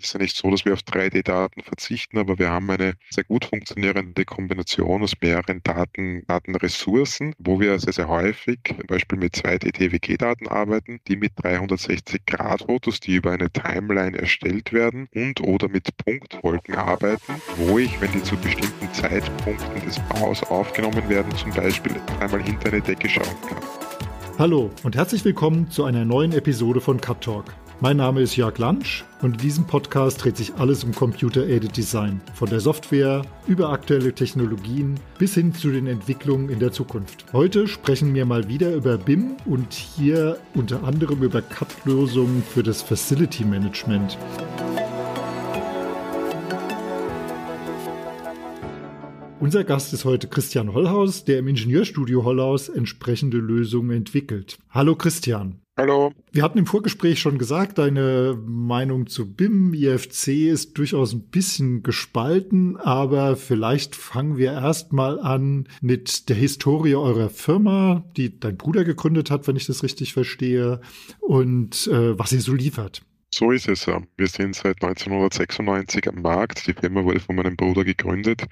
Ist ja nicht so, dass wir auf 3D-Daten verzichten, aber wir haben eine sehr gut funktionierende Kombination aus mehreren Daten, Datenressourcen, wo wir sehr, sehr häufig zum Beispiel mit 2D-TWG-Daten arbeiten, die mit 360-Grad-Fotos, die über eine Timeline erstellt werden und oder mit Punktwolken arbeiten, wo ich, wenn die zu bestimmten Zeitpunkten des Baus aufgenommen werden, zum Beispiel einmal hinter eine Decke schauen kann. Hallo und herzlich willkommen zu einer neuen Episode von Cut Talk. Mein Name ist Jörg Lansch und in diesem Podcast dreht sich alles um Computer-Aided Design. Von der Software über aktuelle Technologien bis hin zu den Entwicklungen in der Zukunft. Heute sprechen wir mal wieder über BIM und hier unter anderem über CAD-Lösungen für das Facility Management. Unser Gast ist heute Christian Hollhaus, der im Ingenieurstudio Hollhaus entsprechende Lösungen entwickelt. Hallo Christian. Hallo. Wir hatten im Vorgespräch schon gesagt, deine Meinung zu BIM, IFC ist durchaus ein bisschen gespalten, aber vielleicht fangen wir erstmal an mit der Historie eurer Firma, die dein Bruder gegründet hat, wenn ich das richtig verstehe, und äh, was ihr so liefert. So ist es. Wir sind seit 1996 am Markt. Die Firma wurde von meinem Bruder gegründet.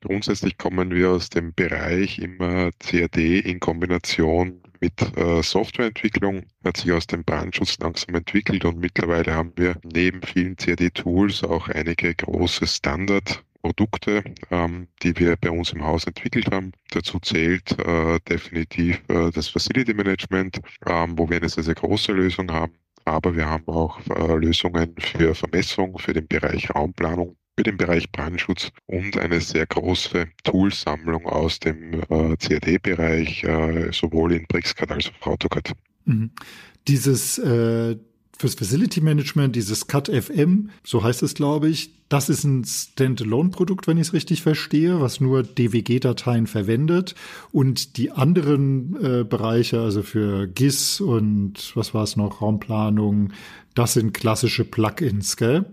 Grundsätzlich kommen wir aus dem Bereich immer CAD in Kombination mit äh, Softwareentwicklung, hat sich aus dem Brandschutz langsam entwickelt und mittlerweile haben wir neben vielen CAD-Tools auch einige große Standard Produkte, ähm, die wir bei uns im Haus entwickelt haben. Dazu zählt äh, definitiv äh, das Facility Management, ähm, wo wir eine sehr, sehr große Lösung haben. Aber wir haben auch äh, Lösungen für Vermessung, für den Bereich Raumplanung für den Bereich Brandschutz und eine sehr große Toolsammlung aus dem äh, CAD-Bereich, äh, sowohl in BricsCAD als auch AutoCAD. Mhm. Dieses äh, fürs Facility Management, dieses CAD FM, so heißt es, glaube ich, das ist ein Standalone-Produkt, wenn ich es richtig verstehe, was nur DWG-Dateien verwendet. Und die anderen äh, Bereiche, also für GIS und was war es noch, Raumplanung, das sind klassische Plugins, gell?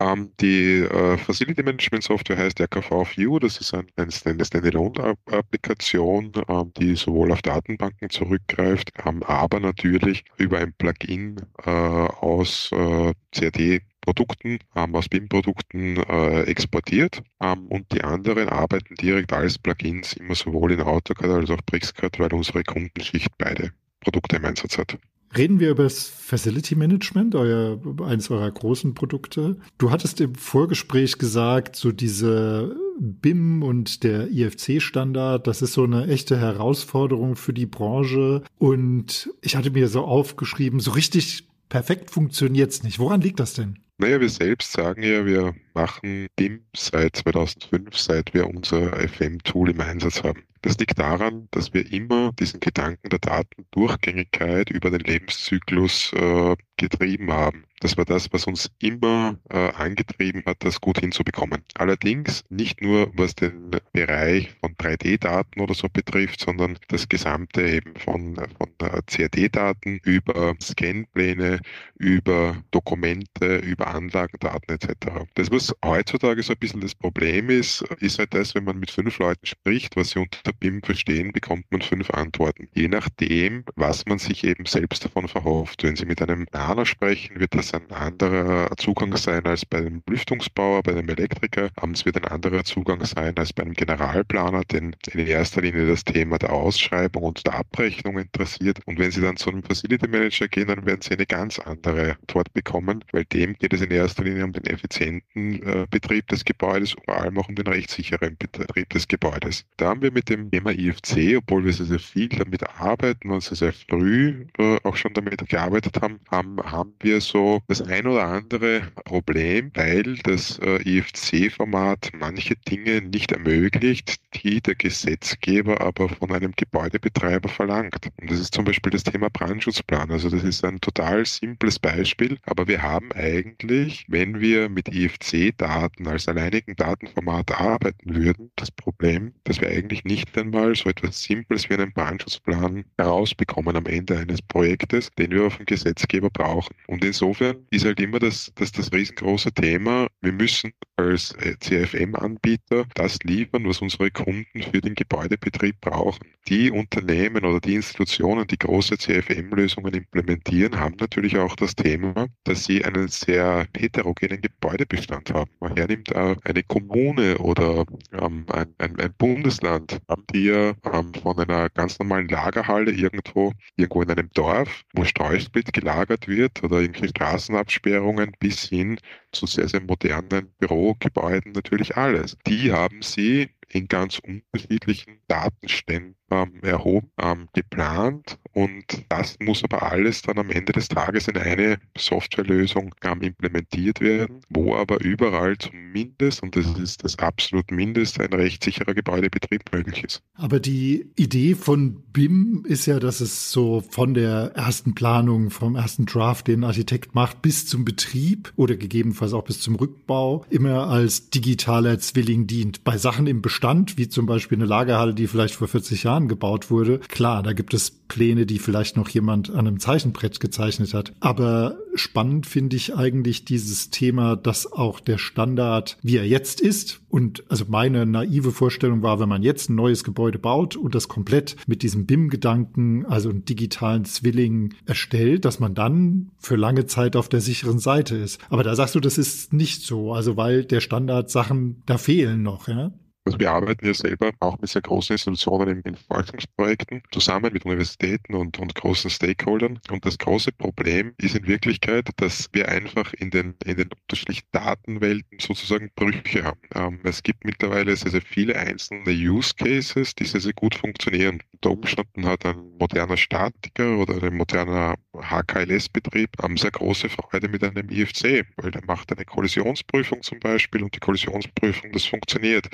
Ähm, die äh, Facility Management Software heißt RKV View. Das ist ein, eine Standalone-Applikation, ähm, die sowohl auf Datenbanken zurückgreift, ähm, aber natürlich über ein Plugin äh, aus äh, CAD Produkten, ähm, aus BIM-Produkten äh, exportiert ähm, und die anderen arbeiten direkt als Plugins immer sowohl in AutoCAD als auch BricsCAD, weil unsere Kundenschicht beide Produkte im Einsatz hat. Reden wir über das Facility Management, euer, eines eurer großen Produkte. Du hattest im Vorgespräch gesagt, so diese BIM und der IFC-Standard, das ist so eine echte Herausforderung für die Branche. Und ich hatte mir so aufgeschrieben, so richtig perfekt funktioniert's nicht. Woran liegt das denn? Naja, wir selbst sagen ja, wir machen BIM seit 2005, seit wir unser FM-Tool im Einsatz haben. Das liegt daran, dass wir immer diesen Gedanken der Datendurchgängigkeit über den Lebenszyklus äh, getrieben haben. Das war das, was uns immer äh, angetrieben hat, das gut hinzubekommen. Allerdings nicht nur, was den Bereich von 3D-Daten oder so betrifft, sondern das Gesamte eben von, von CAD-Daten über Scanpläne, über Dokumente, über Anlagendaten etc. Das, was heutzutage so ein bisschen das Problem ist, ist halt das, wenn man mit fünf Leuten spricht, was sie unter BIM verstehen, bekommt man fünf Antworten. Je nachdem, was man sich eben selbst davon verhofft. Wenn Sie mit einem Planer sprechen, wird das ein anderer Zugang sein als bei einem Lüftungsbauer, bei einem Elektriker. Es wird ein anderer Zugang sein als bei einem Generalplaner, denn in erster Linie das Thema der Ausschreibung und der Abrechnung interessiert. Und wenn Sie dann zu einem Facility Manager gehen, dann werden Sie eine ganz andere Antwort bekommen, weil dem geht es in erster Linie um den effizienten äh, Betrieb des Gebäudes, vor allem auch um den rechtssicheren Betrieb des Gebäudes. Da haben wir mit dem Thema IFC, obwohl wir sehr, sehr viel damit arbeiten und sehr, sehr früh äh, auch schon damit gearbeitet haben, haben, haben wir so das ein oder andere Problem, weil das äh, IFC-Format manche Dinge nicht ermöglicht, die der Gesetzgeber aber von einem Gebäudebetreiber verlangt. Und das ist zum Beispiel das Thema Brandschutzplan. Also das ist ein total simples Beispiel, aber wir haben eigentlich, wenn wir mit IFC-Daten als alleinigen Datenformat arbeiten würden, das Problem, dass wir eigentlich nicht einmal so etwas Simples wie einen Brandschutzplan herausbekommen am Ende eines Projektes, den wir auf dem Gesetzgeber brauchen. Und insofern ist halt immer das, das, das riesengroße Thema, Wir müssen als äh, CFM-Anbieter das liefern, was unsere Kunden für den Gebäudebetrieb brauchen. Die Unternehmen oder die Institutionen, die große CFM-Lösungen implementieren, haben natürlich auch das Thema, dass sie einen sehr heterogenen Gebäudebestand haben. Man hernimmt eine Kommune oder ähm, ein, ein, ein, Bundesland, haben die ja ähm, von einer ganz normalen Lagerhalle irgendwo, irgendwo in einem Dorf, wo Streusplit gelagert wird oder irgendwelche Straßenabsperrungen bis hin zu sehr, sehr modernen Bürogebäuden natürlich alles. Die haben sie in ganz unterschiedlichen Datenständen ähm, erhoben, ähm, geplant und das muss aber alles dann am Ende des Tages in eine Softwarelösung ähm, implementiert werden, wo aber überall zumindest, und das ist das absolut Mindeste, ein rechtssicherer Gebäudebetrieb möglich ist. Aber die Idee von BIM ist ja, dass es so von der ersten Planung, vom ersten Draft, den ein Architekt macht, bis zum Betrieb oder gegebenenfalls auch bis zum Rückbau immer als digitaler Zwilling dient. Bei Sachen im Bestand, wie zum Beispiel eine Lagerhalle, die vielleicht vor 40 Jahren gebaut wurde, klar, da gibt es Pläne, die vielleicht noch jemand an einem Zeichenbrett gezeichnet hat. Aber spannend finde ich eigentlich dieses Thema, dass auch der Standard, wie er jetzt ist, und also meine naive Vorstellung war, wenn man jetzt ein neues Gebäude baut und das komplett mit diesem BIM-Gedanken, also einen digitalen Zwilling erstellt, dass man dann für lange Zeit auf der sicheren Seite ist. Aber da sagst du, das ist nicht so, also weil der Standard Sachen da fehlen noch, ja? Also wir arbeiten ja selber auch mit sehr großen Institutionen in, Forschungsprojekten zusammen mit Universitäten und, und großen Stakeholdern. Und das große Problem ist in Wirklichkeit, dass wir einfach in den, in den unterschiedlichen Datenwelten sozusagen Brüche haben. Ähm, es gibt mittlerweile sehr, sehr viele einzelne Use Cases, die sehr, sehr gut funktionieren. Unter Umständen hat ein moderner Statiker oder ein moderner HKLS-Betrieb sehr große Freude mit einem IFC, weil der macht eine Kollisionsprüfung zum Beispiel und die Kollisionsprüfung, das funktioniert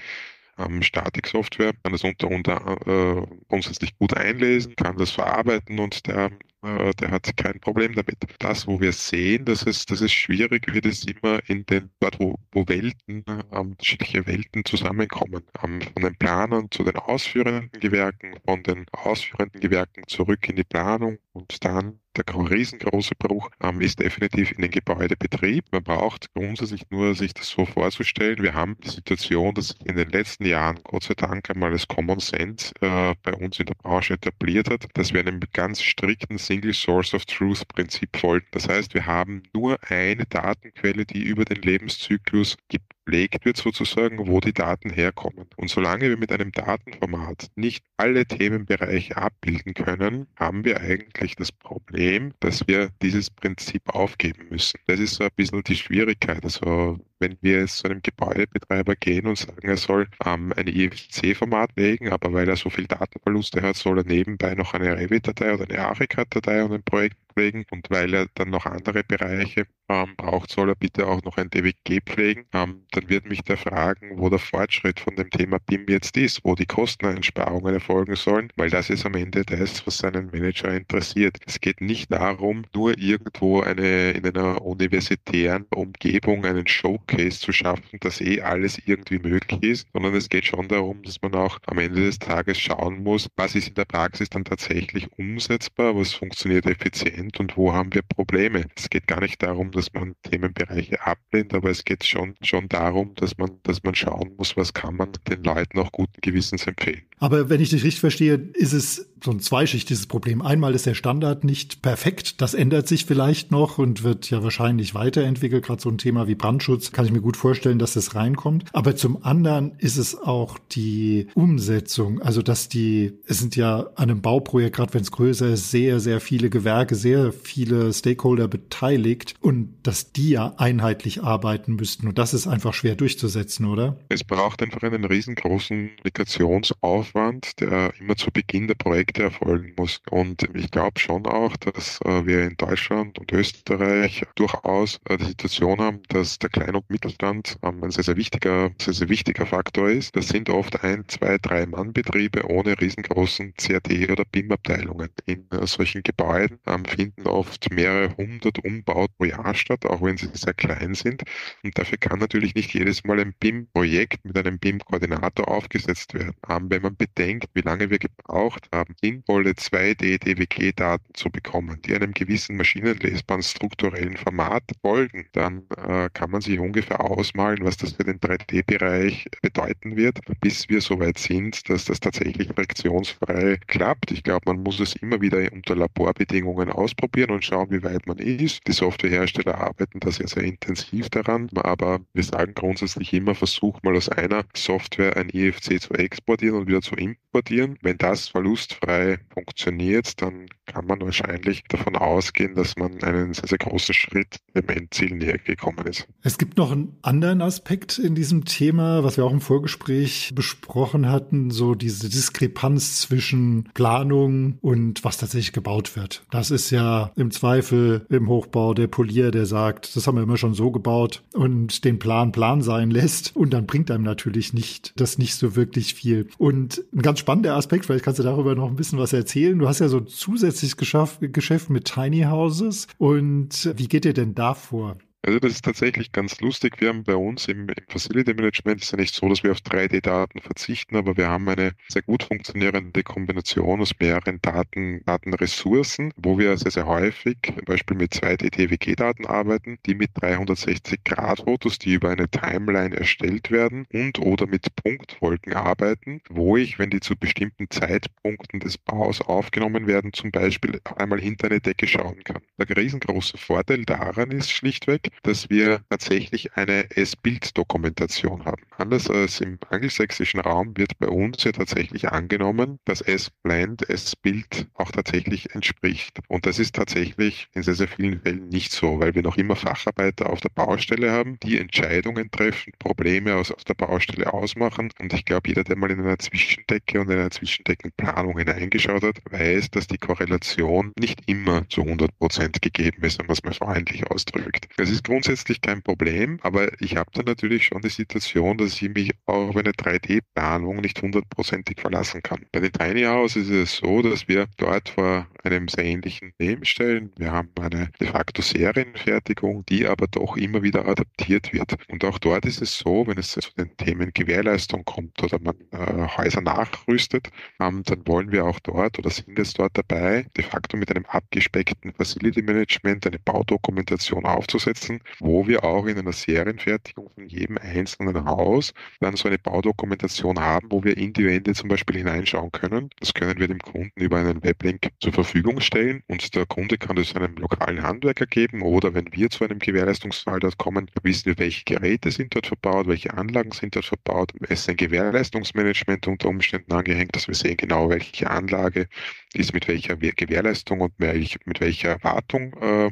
ähm, Statiksoftware, kann das unter, unter äh, grundsätzlich gut einlesen, kann das verarbeiten und der äh, der hat kein Problem damit. Das, wo wir sehen, dass es, dass es schwierig wird, ist immer in den, dort, wo, wo Welten, äh, unterschiedliche Welten zusammenkommen. Ähm, von den Planern zu den ausführenden Gewerken, von den ausführenden Gewerken zurück in die Planung und dann der riesengroße Bruch ähm, ist definitiv in den Gebäudebetrieb. Man braucht grundsätzlich nur sich das so vorzustellen. Wir haben die Situation, dass sich in den letzten Jahren Gott sei Dank einmal das Common Sense äh, bei uns in der Branche etabliert hat, dass wir einen ganz strikten Single Source of Truth Prinzip folgen. Das heißt, wir haben nur eine Datenquelle, die über den Lebenszyklus gepflegt wird sozusagen, wo die Daten herkommen. Und solange wir mit einem Datenformat nicht alle Themenbereiche abbilden können, haben wir eigentlich das Problem, dass wir dieses Prinzip aufgeben müssen. Das ist so ein bisschen die Schwierigkeit. Also wenn wir zu einem Gebäudebetreiber gehen und sagen, er soll ähm, ein IFC-Format legen, aber weil er so viel Datenverluste hat, soll er nebenbei noch eine Revit-Datei oder eine Archicad-Datei und ein Projekt pflegen und weil er dann noch andere Bereiche ähm, braucht, soll er bitte auch noch ein DWG pflegen. Ähm, dann wird mich der fragen, wo der Fortschritt von dem Thema BIM jetzt ist, wo die Kosteneinsparungen erfolgen sollen, weil das ist am Ende das, was seinen Manager interessiert. Es geht nicht darum, nur irgendwo eine in einer universitären Umgebung einen Showcase zu schaffen, dass eh alles irgendwie möglich ist, sondern es geht schon darum, dass man auch am Ende des Tages schauen muss, was ist in der Praxis dann tatsächlich umsetzbar, was funktioniert effizient sind und wo haben wir Probleme. Es geht gar nicht darum, dass man Themenbereiche ablehnt, aber es geht schon, schon darum, dass man, dass man schauen muss, was kann man den Leuten auch guten Gewissens empfehlen. Aber wenn ich dich richtig verstehe, ist es so ein zweischichtiges Problem. Einmal ist der Standard nicht perfekt. Das ändert sich vielleicht noch und wird ja wahrscheinlich weiterentwickelt. Gerade so ein Thema wie Brandschutz kann ich mir gut vorstellen, dass das reinkommt. Aber zum anderen ist es auch die Umsetzung. Also, dass die, es sind ja an einem Bauprojekt, gerade wenn es größer ist, sehr, sehr viele Gewerke, sehr viele Stakeholder beteiligt und dass die ja einheitlich arbeiten müssten. Und das ist einfach schwer durchzusetzen, oder? Es braucht einfach einen riesengroßen Kommunikationsaufwand, der immer zu Beginn der Projekte Projekte erfolgen muss. Und ich glaube schon auch, dass äh, wir in Deutschland und Österreich durchaus äh, die Situation haben, dass der Klein- und Mittelstand ähm, ein sehr, sehr wichtiger, sehr, sehr wichtiger Faktor ist. Das sind oft ein, zwei, drei Mannbetriebe ohne riesengroßen CAD- oder BIM-Abteilungen. In äh, solchen Gebäuden ähm, finden oft mehrere hundert Umbauten pro Jahr statt, auch wenn sie sehr klein sind. Und dafür kann natürlich nicht jedes Mal ein BIM-Projekt mit einem BIM-Koordinator aufgesetzt werden. Ähm, wenn man bedenkt, wie lange wir gebraucht haben, sinnvolle 2D-DWG-Daten zu bekommen, die einem gewissen maschinenlesbaren strukturellen Format folgen, dann äh, kann man sich ungefähr ausmalen, was das für den 3D-Bereich bedeuten wird, bis wir so weit sind, dass das tatsächlich friktionsfrei klappt. Ich glaube, man muss es immer wieder unter Laborbedingungen ausprobieren und schauen, wie weit man ist. Die Softwarehersteller arbeiten da sehr, sehr intensiv daran, aber wir sagen grundsätzlich immer, versuch mal aus einer Software ein IFC zu exportieren und wieder zu importieren. Wenn das verlustfrei funktioniert, dann kann man wahrscheinlich davon ausgehen, dass man einen sehr, sehr großen Schritt dem Endziel näher gekommen ist. Es gibt noch einen anderen Aspekt in diesem Thema, was wir auch im Vorgespräch besprochen hatten, so diese Diskrepanz zwischen Planung und was tatsächlich gebaut wird. Das ist ja im Zweifel im Hochbau der Polier, der sagt, das haben wir immer schon so gebaut und den Plan Plan sein lässt und dann bringt einem natürlich nicht das nicht so wirklich viel. Und ein ganz spannender Aspekt, vielleicht kannst du darüber noch ein bisschen was erzählen. Du hast ja so zusätzliches Geschäft mit Tiny Houses und wie geht ihr denn da vor? Also das ist tatsächlich ganz lustig. Wir haben bei uns im, im Facility Management ist ja nicht so, dass wir auf 3D-Daten verzichten, aber wir haben eine sehr gut funktionierende Kombination aus mehreren Daten, Datenressourcen, wo wir sehr, sehr häufig zum Beispiel mit 2D-TWG-Daten arbeiten, die mit 360-Grad-Fotos, die über eine Timeline erstellt werden und oder mit Punktwolken arbeiten, wo ich, wenn die zu bestimmten Zeitpunkten des Baus aufgenommen werden, zum Beispiel einmal hinter eine Decke schauen kann. Der riesengroße Vorteil daran ist schlichtweg, dass wir tatsächlich eine S-Bild-Dokumentation haben. Anders als im angelsächsischen Raum wird bei uns ja tatsächlich angenommen, dass S-Blend S-Bild auch tatsächlich entspricht. Und das ist tatsächlich in sehr, sehr vielen Fällen nicht so, weil wir noch immer Facharbeiter auf der Baustelle haben, die Entscheidungen treffen, Probleme aus, aus der Baustelle ausmachen. Und ich glaube, jeder, der mal in einer Zwischendecke und in einer Zwischendeckenplanung hineingeschaut hat, weiß, dass die Korrelation nicht immer zu 100 Prozent gegeben ist, wenn man es mal freundlich ausdrückt. Das ist ist grundsätzlich kein Problem, aber ich habe dann natürlich schon die Situation, dass ich mich auf eine 3D-Planung nicht hundertprozentig verlassen kann. Bei den Tiny House ist es so, dass wir dort vor einem sehr ähnlichen Leben stellen. Wir haben eine de facto Serienfertigung, die aber doch immer wieder adaptiert wird. Und auch dort ist es so, wenn es zu den Themen Gewährleistung kommt oder man äh, Häuser nachrüstet, ähm, dann wollen wir auch dort oder sind es dort dabei, de facto mit einem abgespeckten Facility Management eine Baudokumentation aufzusetzen lassen, wo wir auch in einer Serienfertigung von jedem einzelnen Haus dann so eine Baudokumentation haben, wo wir in die Wände zum Beispiel hineinschauen können. Das können wir dem Kunden über einen Weblink zur Verfügung stellen und der Kunde kann das einem lokalen Handwerker geben oder wenn wir zu einem Gewährleistungsfall dort kommen, wissen wir, welche Geräte sind dort verbaut, welche Anlagen sind dort verbaut. Es ist ein Gewährleistungsmanagement unter Umständen angehängt, dass wir sehen genau, welche Anlage ist mit welcher Gewährleistung und mit welcher Wartung äh,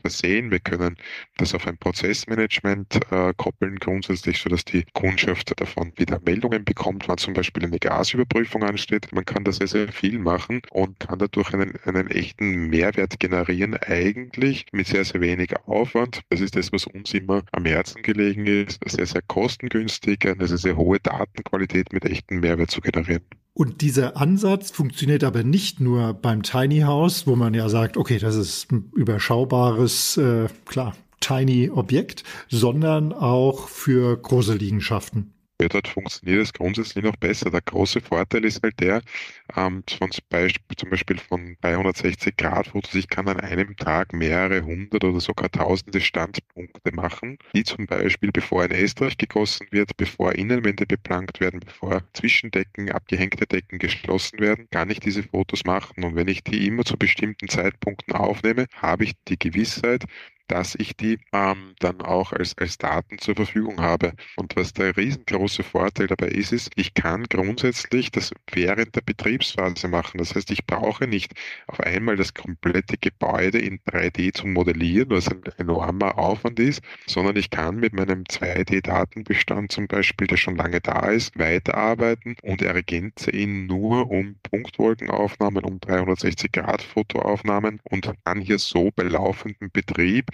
versehen. Wir können das auf ein Prozessmanagement äh, koppeln, grundsätzlich, sodass die Kundschaft davon wieder Meldungen bekommt, wann zum Beispiel eine Gasüberprüfung ansteht. Man kann da sehr, sehr viel machen und kann dadurch einen, einen echten Mehrwert generieren, eigentlich mit sehr, sehr wenig Aufwand. Das ist das, was uns immer am Herzen gelegen ist, sehr, sehr kostengünstig, eine sehr, sehr hohe Datenqualität mit echten Mehrwert zu generieren. Und dieser Ansatz funktioniert aber nicht nur beim Tiny House, wo man ja sagt, okay, das ist ein überschaubares, äh, klar, Tiny Objekt, sondern auch für große Liegenschaften. Ja, dort funktioniert es grundsätzlich noch besser. Der große Vorteil ist halt der, ähm, von zum Beispiel von 360 Grad Fotos, ich kann an einem Tag mehrere hundert oder sogar tausende Standpunkte machen, die zum Beispiel, bevor ein Estrich gegossen wird, bevor Innenwände beplankt werden, bevor Zwischendecken, abgehängte Decken geschlossen werden, kann ich diese Fotos machen. Und wenn ich die immer zu bestimmten Zeitpunkten aufnehme, habe ich die Gewissheit, dass ich die ähm, dann auch als, als Daten zur Verfügung habe. Und was der riesengroße Vorteil dabei ist, ist, ich kann grundsätzlich das während der Betriebsphase machen. Das heißt, ich brauche nicht auf einmal das komplette Gebäude in 3D zu modellieren, was ein enormer Aufwand ist, sondern ich kann mit meinem 2D-Datenbestand zum Beispiel, der schon lange da ist, weiterarbeiten und ergänze ihn nur um Punktwolkenaufnahmen, um 360-Grad-Fotoaufnahmen und kann hier so bei laufendem Betrieb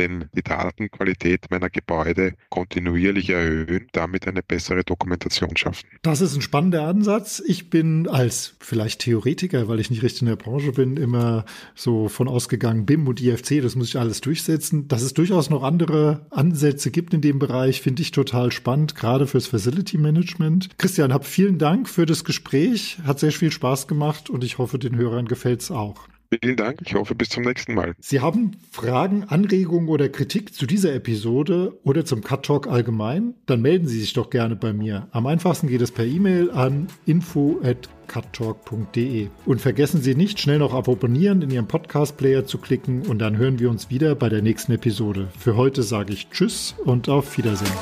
denn die Datenqualität meiner Gebäude kontinuierlich erhöhen, damit eine bessere Dokumentation schaffen. Das ist ein spannender Ansatz. Ich bin als vielleicht Theoretiker, weil ich nicht richtig in der Branche bin, immer so von ausgegangen, BIM und IFC, das muss ich alles durchsetzen. Dass es durchaus noch andere Ansätze gibt in dem Bereich, finde ich total spannend, gerade fürs Facility Management. Christian, hab vielen Dank für das Gespräch. Hat sehr viel Spaß gemacht und ich hoffe, den Hörern gefällt es auch. Vielen Dank. Ich hoffe, bis zum nächsten Mal. Sie haben Fragen, Anregungen oder Kritik zu dieser Episode oder zum Cut Talk allgemein? Dann melden Sie sich doch gerne bei mir. Am einfachsten geht es per E-Mail an info@cuttalk.de. Und vergessen Sie nicht, schnell noch auf Abonnieren in Ihrem Podcast-Player zu klicken und dann hören wir uns wieder bei der nächsten Episode. Für heute sage ich Tschüss und auf Wiedersehen.